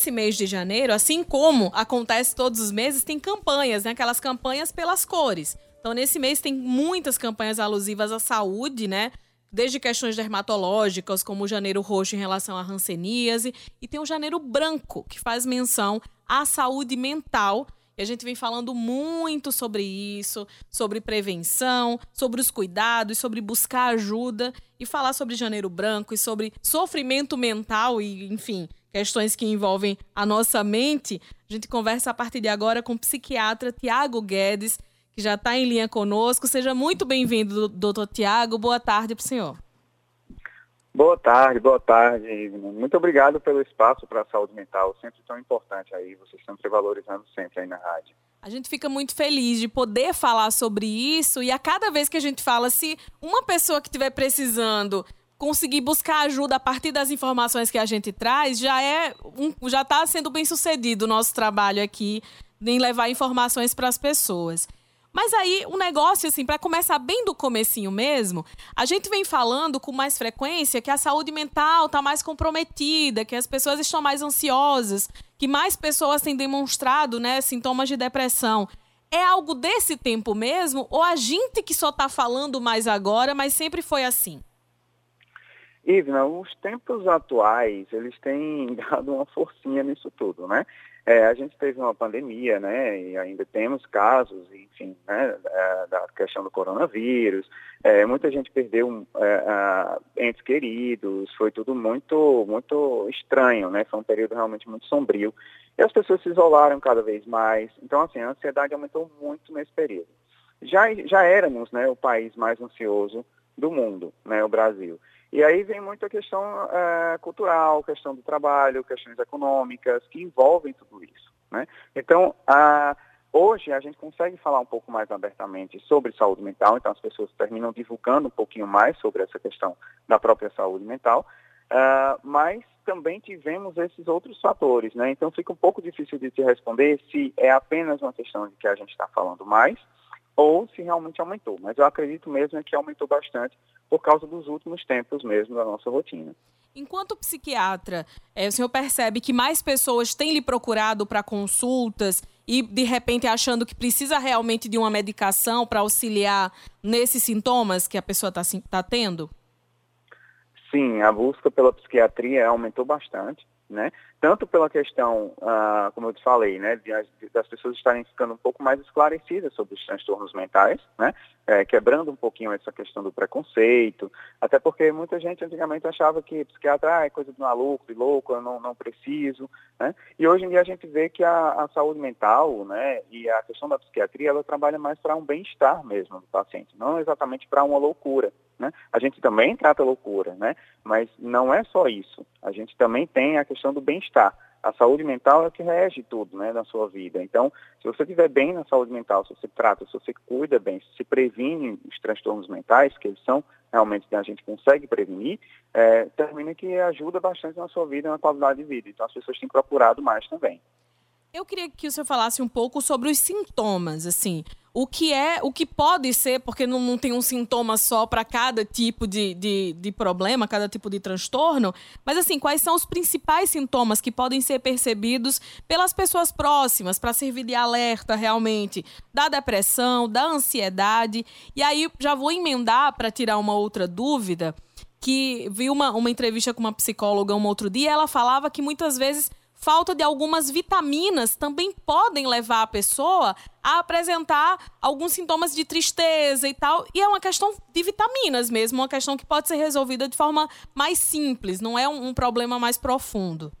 nesse mês de janeiro, assim como acontece todos os meses, tem campanhas, né? Aquelas campanhas pelas cores. Então, nesse mês tem muitas campanhas alusivas à saúde, né? Desde questões dermatológicas, como o janeiro roxo em relação à hanseníase, e tem o janeiro branco, que faz menção à saúde mental. E a gente vem falando muito sobre isso, sobre prevenção, sobre os cuidados, sobre buscar ajuda e falar sobre janeiro branco e sobre sofrimento mental e, enfim, questões que envolvem a nossa mente. A gente conversa a partir de agora com o psiquiatra Tiago Guedes que já está em linha conosco. Seja muito bem-vindo, doutor Tiago. Boa tarde para o senhor. Boa tarde, boa tarde. Muito obrigado pelo espaço para a saúde mental, sempre tão importante aí, vocês sempre valorizando sempre aí na rádio. A gente fica muito feliz de poder falar sobre isso e a cada vez que a gente fala, se uma pessoa que estiver precisando conseguir buscar ajuda a partir das informações que a gente traz, já é um, já está sendo bem sucedido o nosso trabalho aqui em levar informações para as pessoas. Mas aí o negócio, assim, para começar bem do comecinho mesmo, a gente vem falando com mais frequência que a saúde mental está mais comprometida, que as pessoas estão mais ansiosas, que mais pessoas têm demonstrado né, sintomas de depressão. É algo desse tempo mesmo? Ou a gente que só está falando mais agora, mas sempre foi assim? Ivna, os tempos atuais, eles têm dado uma forcinha nisso tudo, né? É, a gente teve uma pandemia, né, e ainda temos casos, enfim, né, é, da questão do coronavírus. É, muita gente perdeu é, entes queridos, foi tudo muito, muito estranho, né, foi um período realmente muito sombrio. E as pessoas se isolaram cada vez mais. Então, assim, a ansiedade aumentou muito nesse período. Já, já éramos, né, o país mais ansioso do mundo, né, o Brasil. E aí vem muito a questão é, cultural, questão do trabalho, questões econômicas, que envolvem tudo isso. Né? Então, hoje a gente consegue falar um pouco mais abertamente sobre saúde mental, então as pessoas terminam divulgando um pouquinho mais sobre essa questão da própria saúde mental, uh, mas também tivemos esses outros fatores, né? Então fica um pouco difícil de te responder se é apenas uma questão de que a gente está falando mais, ou se realmente aumentou. Mas eu acredito mesmo que aumentou bastante por causa dos últimos tempos mesmo da nossa rotina. Enquanto psiquiatra, é, o senhor percebe que mais pessoas têm lhe procurado para consultas e, de repente, achando que precisa realmente de uma medicação para auxiliar nesses sintomas que a pessoa está tá tendo? Sim, a busca pela psiquiatria aumentou bastante né? Tanto pela questão, ah, como eu te falei, né, das pessoas estarem ficando um pouco mais esclarecidas sobre os transtornos mentais, né? É, quebrando um pouquinho essa questão do preconceito, até porque muita gente antigamente achava que psiquiatra ah, é coisa de maluco, de louco, eu não, não preciso, né? E hoje em dia a gente vê que a, a saúde mental, né, e a questão da psiquiatria, ela trabalha mais para um bem-estar mesmo do paciente, não exatamente para uma loucura, né? A gente também trata loucura, né? mas não é só isso. A gente também tem a questão do bem-estar. A saúde mental é que rege tudo né, na sua vida. Então, se você estiver bem na saúde mental, se você trata, se você cuida bem, se previne os transtornos mentais, que eles são realmente que a gente consegue prevenir, é, termina que ajuda bastante na sua vida na qualidade de vida. Então, as pessoas têm procurado mais também. Eu queria que o senhor falasse um pouco sobre os sintomas, assim o que é, o que pode ser, porque não, não tem um sintoma só para cada tipo de, de, de, problema, cada tipo de transtorno, mas assim, quais são os principais sintomas que podem ser percebidos pelas pessoas próximas para servir de alerta realmente da depressão, da ansiedade. E aí já vou emendar para tirar uma outra dúvida, que vi uma, uma entrevista com uma psicóloga um outro dia, ela falava que muitas vezes falta de algumas vitaminas também podem levar a pessoa a apresentar alguns sintomas de tristeza e tal. E é uma questão de vitaminas mesmo, uma questão que pode ser resolvida de forma mais simples, não é um, um problema mais profundo.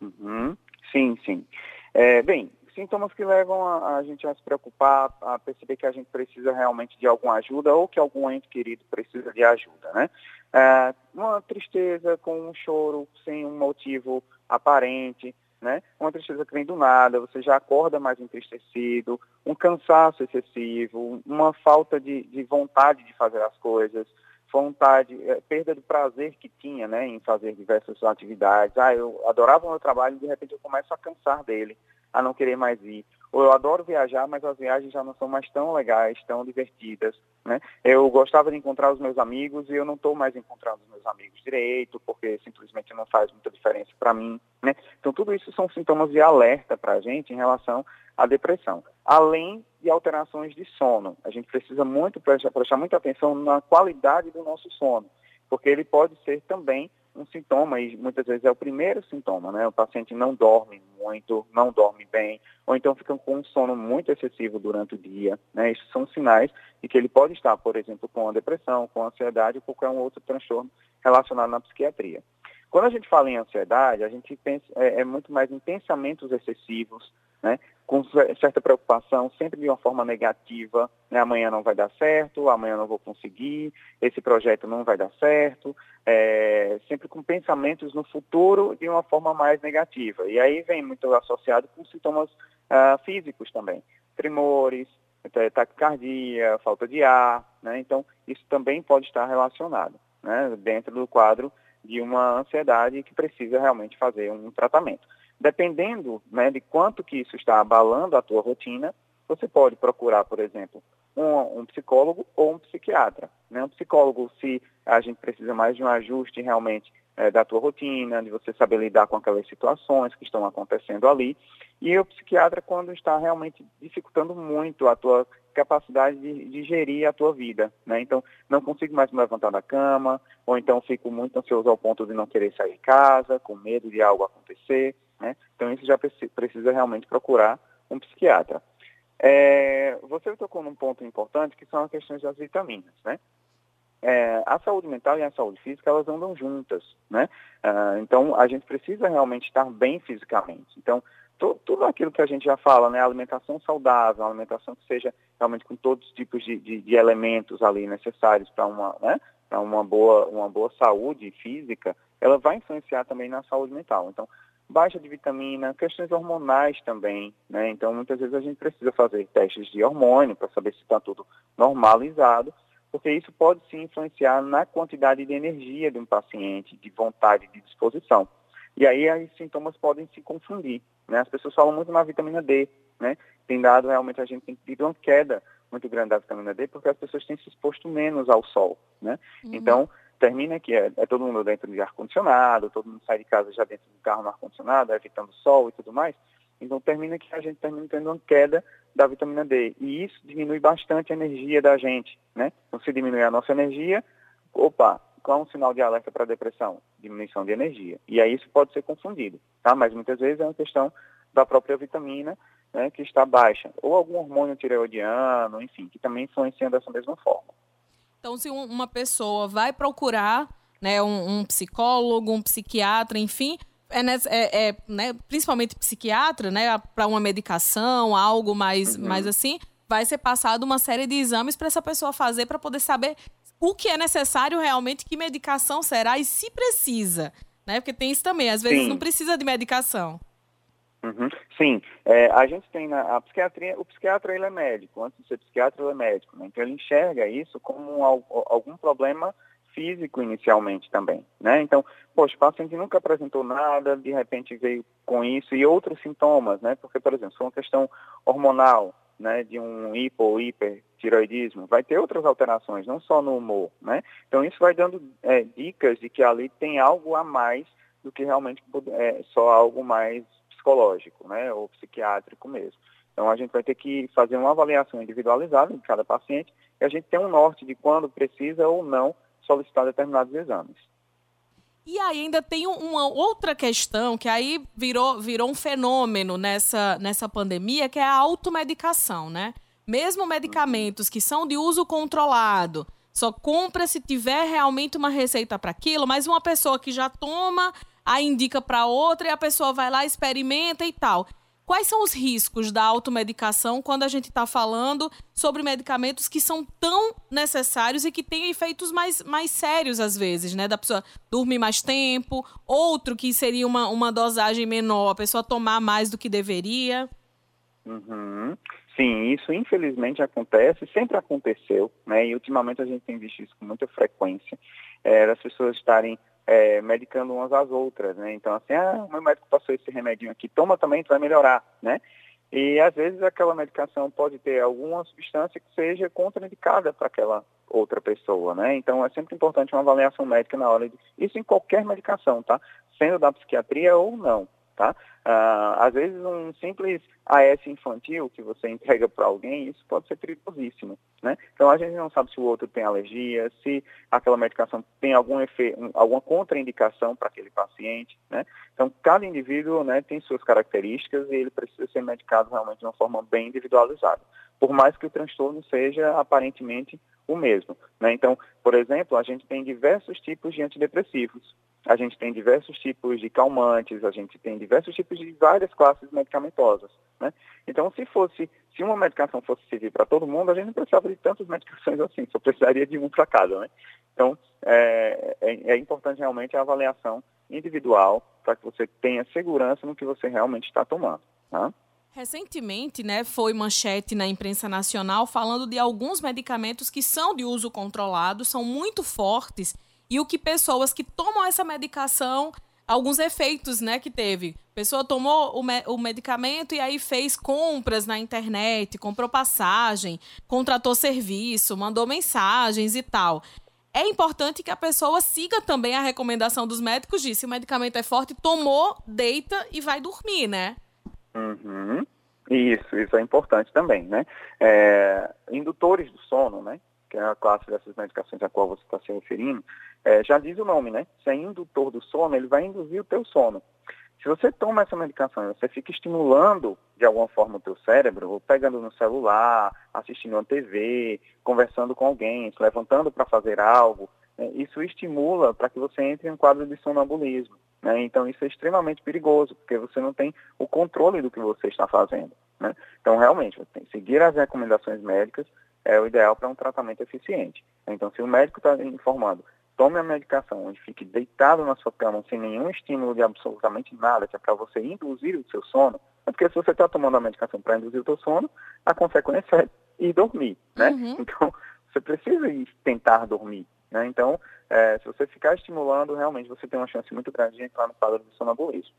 Uhum. Sim, sim. É, bem, sintomas que levam a, a, gente a se preocupar, a perceber que a gente precisa realmente de alguma ajuda ou que algum ente querido precisa de ajuda, né? É, uma tristeza com um choro sem um motivo aparente, né? Uma tristeza que vem do nada, você já acorda mais entristecido, um cansaço excessivo, uma falta de, de vontade de fazer as coisas, vontade, é, perda do prazer que tinha, né, em fazer diversas atividades. Ah, eu adorava o meu trabalho e de repente eu começo a cansar dele, a não querer mais ir. Eu adoro viajar, mas as viagens já não são mais tão legais, tão divertidas, né? Eu gostava de encontrar os meus amigos e eu não estou mais encontrando os meus amigos direito, porque simplesmente não faz muita diferença para mim, né? Então tudo isso são sintomas de alerta para a gente em relação à depressão. Além de alterações de sono, a gente precisa muito prestar, prestar muita atenção na qualidade do nosso sono, porque ele pode ser também um sintoma, e muitas vezes é o primeiro sintoma, né? O paciente não dorme muito, não dorme bem, ou então fica com um sono muito excessivo durante o dia, né? Isso são sinais de que ele pode estar, por exemplo, com a depressão, com a ansiedade ou qualquer um outro transtorno relacionado na psiquiatria. Quando a gente fala em ansiedade, a gente pensa, é, é muito mais em pensamentos excessivos, né? Com certa preocupação, sempre de uma forma negativa, né? amanhã não vai dar certo, amanhã não vou conseguir, esse projeto não vai dar certo, é, sempre com pensamentos no futuro de uma forma mais negativa. E aí vem muito associado com sintomas uh, físicos também, tremores, taquicardia, falta de ar, né? então isso também pode estar relacionado né? dentro do quadro de uma ansiedade que precisa realmente fazer um tratamento. Dependendo né, de quanto que isso está abalando a tua rotina, você pode procurar, por exemplo, um, um psicólogo ou um psiquiatra. Né? Um psicólogo, se a gente precisa mais de um ajuste realmente é, da tua rotina, de você saber lidar com aquelas situações que estão acontecendo ali. E o psiquiatra, quando está realmente dificultando muito a tua capacidade de, de, gerir a tua vida, né? Então, não consigo mais me levantar da cama, ou então fico muito ansioso ao ponto de não querer sair de casa, com medo de algo acontecer, né? Então, isso já precisa realmente procurar um psiquiatra. É, você tocou num ponto importante que são as questões das vitaminas, né? É, a saúde mental e a saúde física elas andam juntas, né? Ah, então a gente precisa realmente estar bem fisicamente. Então tudo, aquilo que a gente já fala, né? Alimentação saudável, alimentação que seja realmente com todos os tipos de, de, de elementos ali necessários para uma, né? Uma boa, uma boa saúde física, ela vai influenciar também na saúde mental. Então baixa de vitamina, questões hormonais também, né? Então, muitas vezes a gente precisa fazer testes de hormônio para saber se está tudo normalizado, porque isso pode sim influenciar na quantidade de energia de um paciente, de vontade, de disposição. E aí os sintomas podem se confundir, né? As pessoas falam muito na vitamina D, né? Tem dado realmente a gente tem tido uma queda muito grande da vitamina D porque as pessoas têm se exposto menos ao sol, né? Uhum. Então, termina que é, é todo mundo dentro de ar-condicionado, todo mundo sai de casa já dentro do carro no ar-condicionado, evitando sol e tudo mais. Então termina que a gente termina tendo uma queda da vitamina D. E isso diminui bastante a energia da gente, né? Então se diminuir a nossa energia, opa, qual é um sinal de alerta para depressão? Diminuição de energia. E aí isso pode ser confundido, tá? Mas muitas vezes é uma questão da própria vitamina né, que está baixa. Ou algum hormônio tireoidiano, enfim, que também influencia dessa mesma forma. Então, se uma pessoa vai procurar né, um, um psicólogo, um psiquiatra, enfim, é, é, é né, principalmente psiquiatra, né, para uma medicação, algo mais, uhum. mais assim, vai ser passado uma série de exames para essa pessoa fazer para poder saber o que é necessário realmente, que medicação será e se precisa, né? Porque tem isso também, às vezes Sim. não precisa de medicação. Uhum. Sim, é, a gente tem na a psiquiatria, o psiquiatra ele é médico, antes de ser psiquiatra ele é médico, né? então ele enxerga isso como um, algum problema físico inicialmente também, né? Então, poxa, o paciente nunca apresentou nada, de repente veio com isso e outros sintomas, né? Porque, por exemplo, se for uma questão hormonal, né, de um hipo ou hipertiroidismo, vai ter outras alterações, não só no humor, né? Então, isso vai dando é, dicas de que ali tem algo a mais do que realmente é, só algo mais psicológico, né, ou psiquiátrico mesmo. Então, a gente vai ter que fazer uma avaliação individualizada de cada paciente e a gente tem um norte de quando precisa ou não solicitar determinados exames. E ainda tem uma outra questão que aí virou, virou um fenômeno nessa, nessa pandemia, que é a automedicação, né? Mesmo medicamentos que são de uso controlado, só compra se tiver realmente uma receita para aquilo, mas uma pessoa que já toma aí indica para outra e a pessoa vai lá, experimenta e tal. Quais são os riscos da automedicação quando a gente está falando sobre medicamentos que são tão necessários e que têm efeitos mais, mais sérios às vezes, né? Da pessoa dormir mais tempo, outro que seria uma, uma dosagem menor, a pessoa tomar mais do que deveria. Uhum. Sim, isso infelizmente acontece, sempre aconteceu, né? E ultimamente a gente tem visto isso com muita frequência, é, as pessoas estarem é, medicando umas às outras, né? Então, assim, ah, o meu médico passou esse remedinho aqui, toma também, tu vai melhorar, né? E às vezes aquela medicação pode ter alguma substância que seja contraindicada para aquela outra pessoa, né? Então é sempre importante uma avaliação médica na hora de isso em qualquer medicação, tá? Sendo da psiquiatria ou não, tá? Uh, às vezes um simples AS infantil que você entrega para alguém, isso pode ser perigosíssimo, né? Então a gente não sabe se o outro tem alergia, se aquela medicação tem algum efeito, alguma contraindicação para aquele paciente, né? Então cada indivíduo, né, tem suas características e ele precisa ser medicado realmente de uma forma bem individualizada, por mais que o transtorno seja aparentemente o mesmo, né? Então, por exemplo, a gente tem diversos tipos de antidepressivos, a gente tem diversos tipos de calmantes, a gente tem diversos tipos de várias classes medicamentosas, né? Então, se fosse, se uma medicação fosse servir para todo mundo, a gente não precisava de tantas medicações assim, só precisaria de um para cada, né? Então, é, é, é importante realmente a avaliação individual para que você tenha segurança no que você realmente está tomando, tá? Recentemente, né, foi manchete na imprensa nacional falando de alguns medicamentos que são de uso controlado, são muito fortes e o que pessoas que tomam essa medicação, alguns efeitos, né, que teve. Pessoa tomou o, me o medicamento e aí fez compras na internet, comprou passagem, contratou serviço, mandou mensagens e tal. É importante que a pessoa siga também a recomendação dos médicos de se o medicamento é forte, tomou, deita e vai dormir, né? Uhum. Isso, isso é importante também, né? É, indutores do sono, né? Que é a classe dessas medicações a qual você está se referindo, é, já diz o nome, né? Se é indutor do sono, ele vai induzir o teu sono. Se você toma essa medicação e você fica estimulando de alguma forma o teu cérebro, pegando no celular, assistindo uma TV, conversando com alguém, se levantando para fazer algo? Isso estimula para que você entre em um quadro de sonambulismo. Né? Então isso é extremamente perigoso, porque você não tem o controle do que você está fazendo. Né? Então realmente, você tem que seguir as recomendações médicas, é o ideal para um tratamento eficiente. Então se o médico está informando, tome a medicação onde fique deitado na sua cama sem nenhum estímulo de absolutamente nada, que é para você induzir o seu sono, é porque se você está tomando a medicação para induzir o seu sono, a consequência é ir dormir, né? Uhum. Então, você precisa ir tentar dormir, né? Então, é, se você ficar estimulando, realmente você tem uma chance muito grande de entrar no quadro de sonambulismo.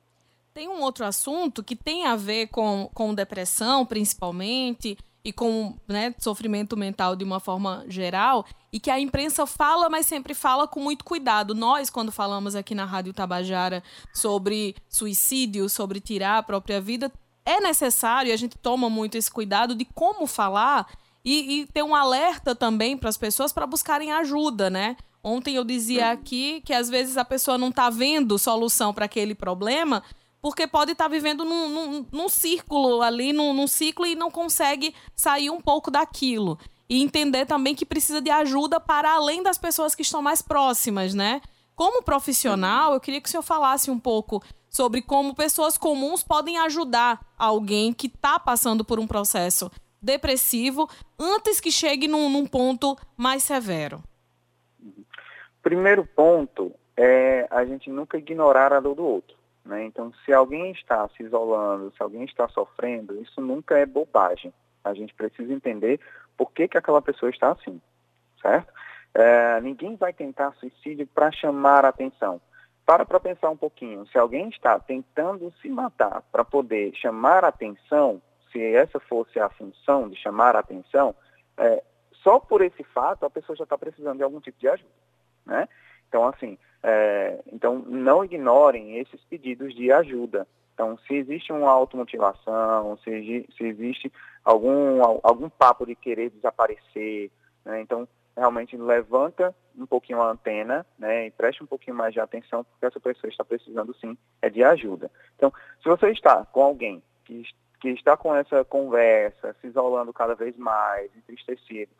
Tem um outro assunto que tem a ver com, com depressão, principalmente, e com né, sofrimento mental de uma forma geral, e que a imprensa fala, mas sempre fala com muito cuidado. Nós, quando falamos aqui na Rádio Tabajara sobre suicídio, sobre tirar a própria vida, é necessário, e a gente toma muito esse cuidado de como falar e, e ter um alerta também para as pessoas para buscarem ajuda, né? Ontem eu dizia aqui que às vezes a pessoa não está vendo solução para aquele problema, porque pode estar tá vivendo num, num, num, círculo ali, num, num ciclo e não consegue sair um pouco daquilo. E entender também que precisa de ajuda para além das pessoas que estão mais próximas, né? Como profissional, eu queria que o senhor falasse um pouco sobre como pessoas comuns podem ajudar alguém que está passando por um processo depressivo antes que chegue num, num ponto mais severo. Primeiro ponto é a gente nunca ignorar a dor do outro. Né? Então, se alguém está se isolando, se alguém está sofrendo, isso nunca é bobagem. A gente precisa entender por que, que aquela pessoa está assim, certo? É, ninguém vai tentar suicídio para chamar a atenção. Para para pensar um pouquinho. Se alguém está tentando se matar para poder chamar a atenção, se essa fosse a função de chamar a atenção, é, só por esse fato a pessoa já está precisando de algum tipo de ajuda, né? Então, assim, é, então não ignorem esses pedidos de ajuda. Então, se existe uma automotivação, se, se existe algum, algum papo de querer desaparecer, né, então realmente levanta um pouquinho a antena né, e preste um pouquinho mais de atenção, porque essa pessoa está precisando sim é de ajuda. Então, se você está com alguém que, que está com essa conversa, se isolando cada vez mais, entristecido,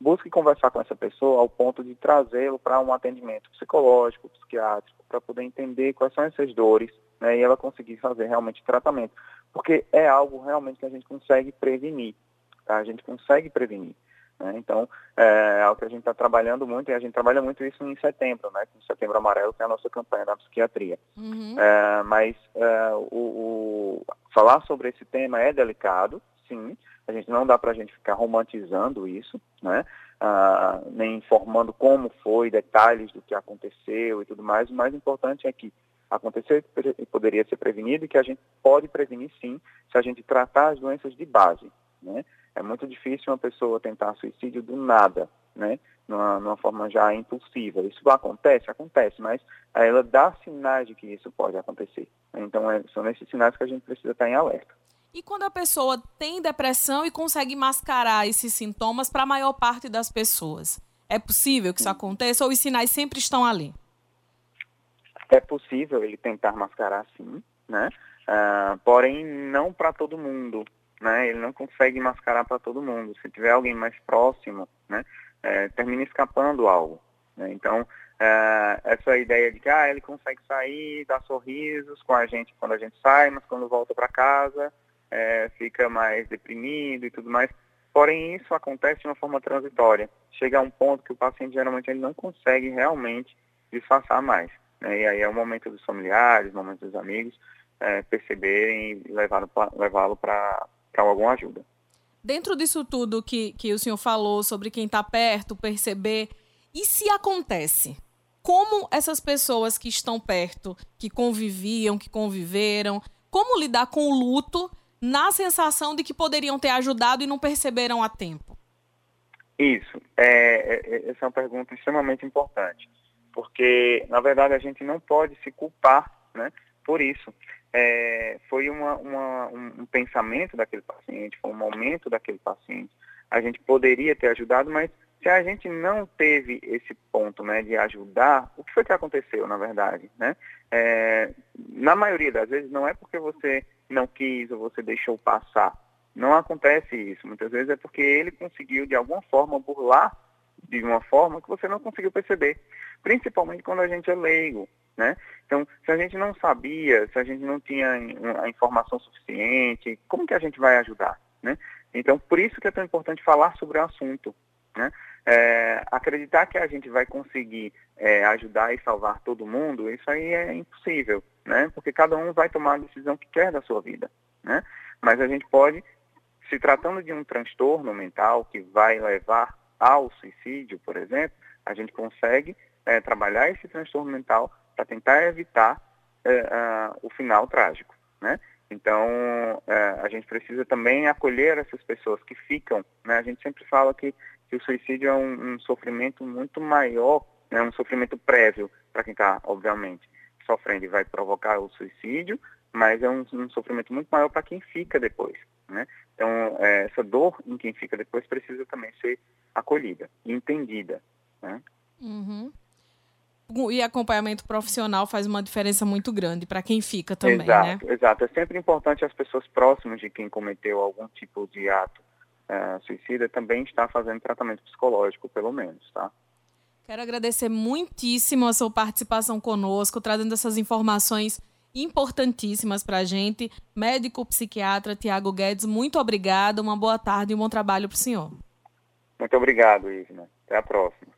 busque conversar com essa pessoa ao ponto de trazê-lo para um atendimento psicológico, psiquiátrico, para poder entender quais são essas dores né, e ela conseguir fazer realmente tratamento. Porque é algo realmente que a gente consegue prevenir, tá? a gente consegue prevenir. Né? Então, é, é algo que a gente está trabalhando muito e a gente trabalha muito isso em setembro, né, com Setembro Amarelo, que é a nossa campanha da psiquiatria. Uhum. É, mas é, o, o, falar sobre esse tema é delicado, sim, a gente não dá para a gente ficar romantizando isso, né? Ah, nem informando como foi, detalhes do que aconteceu e tudo mais. O mais importante é que acontecer e poderia ser prevenido e que a gente pode prevenir sim se a gente tratar as doenças de base, né? É muito difícil uma pessoa tentar suicídio do nada, né? Numa, numa forma já impulsiva. Isso acontece? Acontece, mas ela dá sinais de que isso pode acontecer. Então, é, são nesses sinais que a gente precisa estar em alerta. E quando a pessoa tem depressão e consegue mascarar esses sintomas para a maior parte das pessoas? É possível que isso aconteça ou os sinais sempre estão ali? É possível ele tentar mascarar sim, né? Uh, porém, não para todo mundo, né? Ele não consegue mascarar para todo mundo. Se tiver alguém mais próximo, né? É, termina escapando algo. Né? Então, é, essa ideia de que ah, ele consegue sair, dar sorrisos com a gente quando a gente sai, mas quando volta para casa é, fica mais deprimido e tudo mais. Porém, isso acontece de uma forma transitória. Chega a um ponto que o paciente geralmente ele não consegue realmente disfarçar mais. Né? E aí é o momento dos familiares, momento dos amigos é, perceberem e levá-lo para alguma ajuda. Dentro disso tudo que, que o senhor falou sobre quem está perto, perceber, e se acontece? Como essas pessoas que estão perto, que conviviam, que conviveram, como lidar com o luto na sensação de que poderiam ter ajudado e não perceberam a tempo? Isso. É, é, é, essa é uma pergunta extremamente importante, porque, na verdade, a gente não pode se culpar né, por isso. É, foi uma, uma, um, pensamento daquele paciente, foi um momento daquele paciente. A gente poderia ter ajudado, mas se a gente não teve esse ponto né, de ajudar, o que foi que aconteceu, na verdade? Né? É, na maioria das vezes, não é porque você não quis ou você deixou passar. Não acontece isso. Muitas vezes é porque ele conseguiu, de alguma forma, burlar de uma forma que você não conseguiu perceber. Principalmente quando a gente é leigo. Né? Então, se a gente não sabia, se a gente não tinha a informação suficiente, como que a gente vai ajudar? Né? Então, por isso que é tão importante falar sobre o assunto. Né? É, acreditar que a gente vai conseguir é, ajudar e salvar todo mundo, isso aí é impossível, né? Porque cada um vai tomar a decisão que quer da sua vida, né? Mas a gente pode, se tratando de um transtorno mental que vai levar ao suicídio, por exemplo, a gente consegue é, trabalhar esse transtorno mental para tentar evitar é, o final trágico, né? Então, é, a gente precisa também acolher essas pessoas que ficam, né? A gente sempre fala que, que o suicídio é um, um sofrimento muito maior, né? um sofrimento prévio para quem está, obviamente, sofrendo e vai provocar o suicídio, mas é um, um sofrimento muito maior para quem fica depois, né? Então, é, essa dor em quem fica depois precisa também ser acolhida e entendida, né? Uhum e acompanhamento profissional faz uma diferença muito grande para quem fica também, exato, né? Exato, é sempre importante as pessoas próximas de quem cometeu algum tipo de ato uh, suicida também estar fazendo tratamento psicológico, pelo menos, tá? Quero agradecer muitíssimo a sua participação conosco, trazendo essas informações importantíssimas para a gente. Médico psiquiatra Tiago Guedes, muito obrigado, uma boa tarde e um bom trabalho para o senhor. Muito obrigado, Isna. Até a próxima.